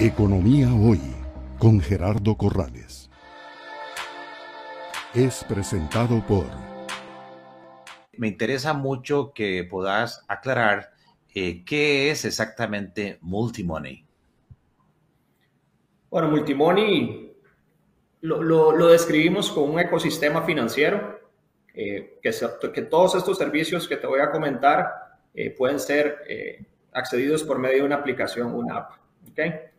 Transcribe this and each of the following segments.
Economía Hoy con Gerardo Corrales. Es presentado por... Me interesa mucho que puedas aclarar eh, qué es exactamente Multimoney. Bueno, Multimoney lo, describimos como un ecosistema financiero, eh, que, que, todos estos servicios que te voy a comentar eh, pueden ser accedidos por medio de una aplicación, una app. ¿okay?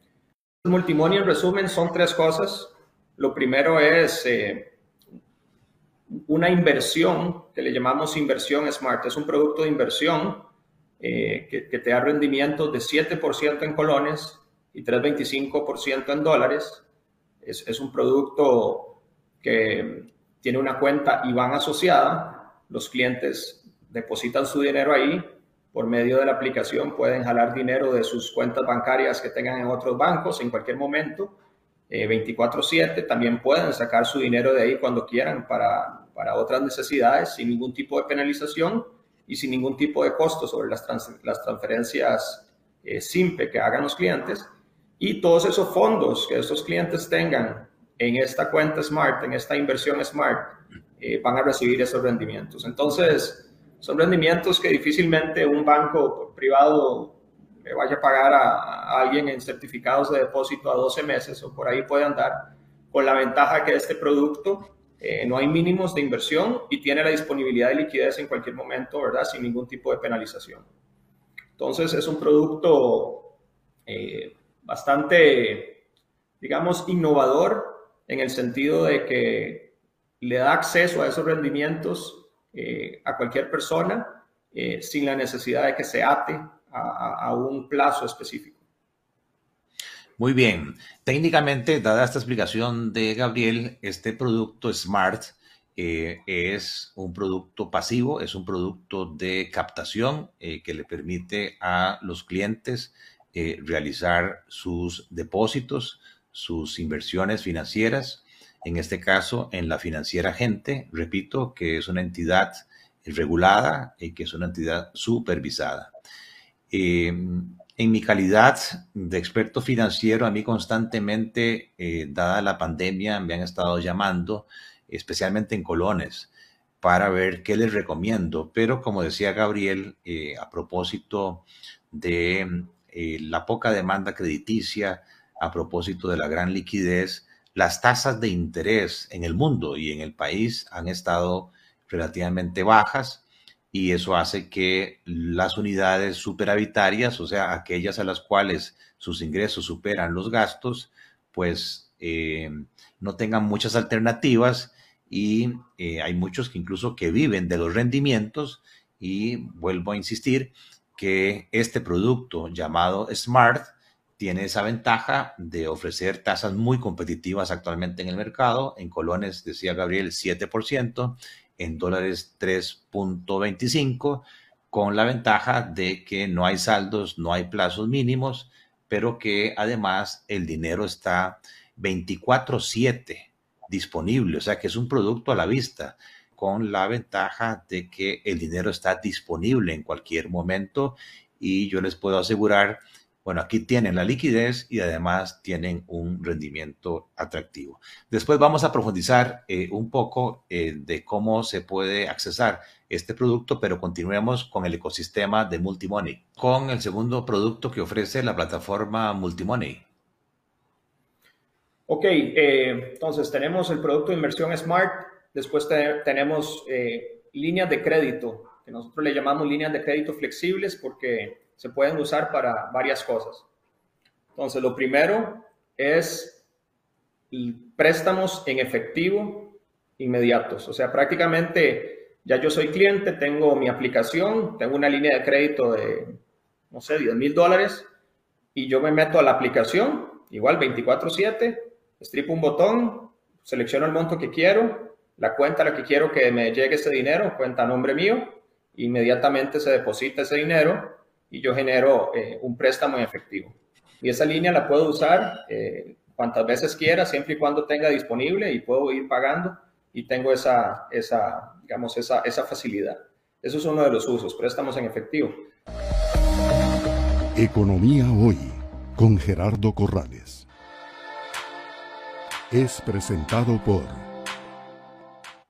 Multimoney en resumen son tres cosas. Lo primero es eh, una inversión que le llamamos inversión smart. Es un producto de inversión eh, que, te da rendimientos de 7% en colones y 3,25% en dólares. Es, es un producto que tiene una cuenta IBAN asociada. Los clientes depositan su dinero ahí por medio de la aplicación pueden jalar dinero de sus cuentas bancarias que tengan en otros bancos en cualquier momento, 24/7. Eh, También pueden sacar su dinero de ahí cuando quieran para, para otras necesidades sin ningún tipo de penalización y sin ningún tipo de costo sobre las, las transferencias eh, simple que hagan los clientes. Y todos esos fondos que estos clientes tengan en esta cuenta Smart, en esta inversión Smart, eh, van a recibir esos rendimientos. Entonces, son rendimientos que difícilmente un banco privado le vaya a pagar a, alguien en certificados de depósito a 12 meses o por ahí puede andar, con la ventaja que este producto eh, no hay mínimos de inversión y tiene la disponibilidad de liquidez en cualquier momento, ¿verdad? Sin ningún tipo de penalización. Entonces es un producto eh, bastante, digamos, innovador en el sentido de que le da acceso a esos rendimientos eh, a cualquier persona eh, sin la necesidad de que se ate a, un plazo específico. Muy bien. Técnicamente, dada esta explicación de Gabriel, este producto Smart eh, es un producto pasivo, es un producto de captación que le permite a los clientes realizar sus depósitos, sus inversiones financieras en este caso en la financiera gente, repito, que es una entidad regulada y que es una entidad supervisada. Em, en mi calidad de experto financiero, a mí constantemente, eh, dada la pandemia, me han estado llamando, especialmente en colones, para ver qué les recomiendo. Pero como decía Gabriel, eh, a propósito de eh, la poca demanda crediticia, a propósito de la gran liquidez, las tasas de interés en el mundo y en el país han estado relativamente bajas y eso hace que las unidades superavitarias, o sea, aquellas a las cuales sus ingresos superan los gastos, pues eh, no tengan muchas alternativas y eh, hay muchos que incluso que viven de los rendimientos y vuelvo a insistir que este producto llamado Smart tiene esa ventaja de ofrecer tasas muy competitivas actualmente en el mercado. En colones, decía Gabriel, 7%, en dólares 3.25%, con la ventaja de que no hay saldos, no hay plazos mínimos, pero que además el dinero está 24/7 disponible, o sea que es un producto a la vista, con la ventaja de que el dinero está disponible en cualquier momento y yo les puedo asegurar bueno, aquí tienen la liquidez y además tienen un rendimiento atractivo. Después vamos a profundizar eh, un poco eh, de cómo se puede accesar este producto, pero continuemos con el ecosistema de Multimoney, con el segundo producto que ofrece la plataforma Multimoney. Ok, eh, entonces tenemos el producto de inversión Smart, después tenemos líneas de crédito, que nosotros le llamamos líneas de crédito flexibles porque se pueden usar para varias cosas. Entonces, lo primero es préstamos en efectivo inmediatos. O sea, prácticamente ya yo soy cliente, tengo mi aplicación, tengo una línea de crédito de, no sé, 10 mil dólares y yo me meto a la aplicación, igual 24/7, estripo un botón, selecciono el monto que quiero, la cuenta a la que quiero que me llegue ese dinero, cuenta a nombre mío, inmediatamente se deposita ese dinero y yo genero eh, un préstamo en efectivo. Y esa línea la puedo usar eh, cuantas veces quiera, siempre y cuando tenga disponible y puedo ir pagando y tengo esa, esa digamos, esa, esa facilidad. Eso es uno de los usos, préstamos en efectivo. Economía hoy con Gerardo Corrales. Es presentado por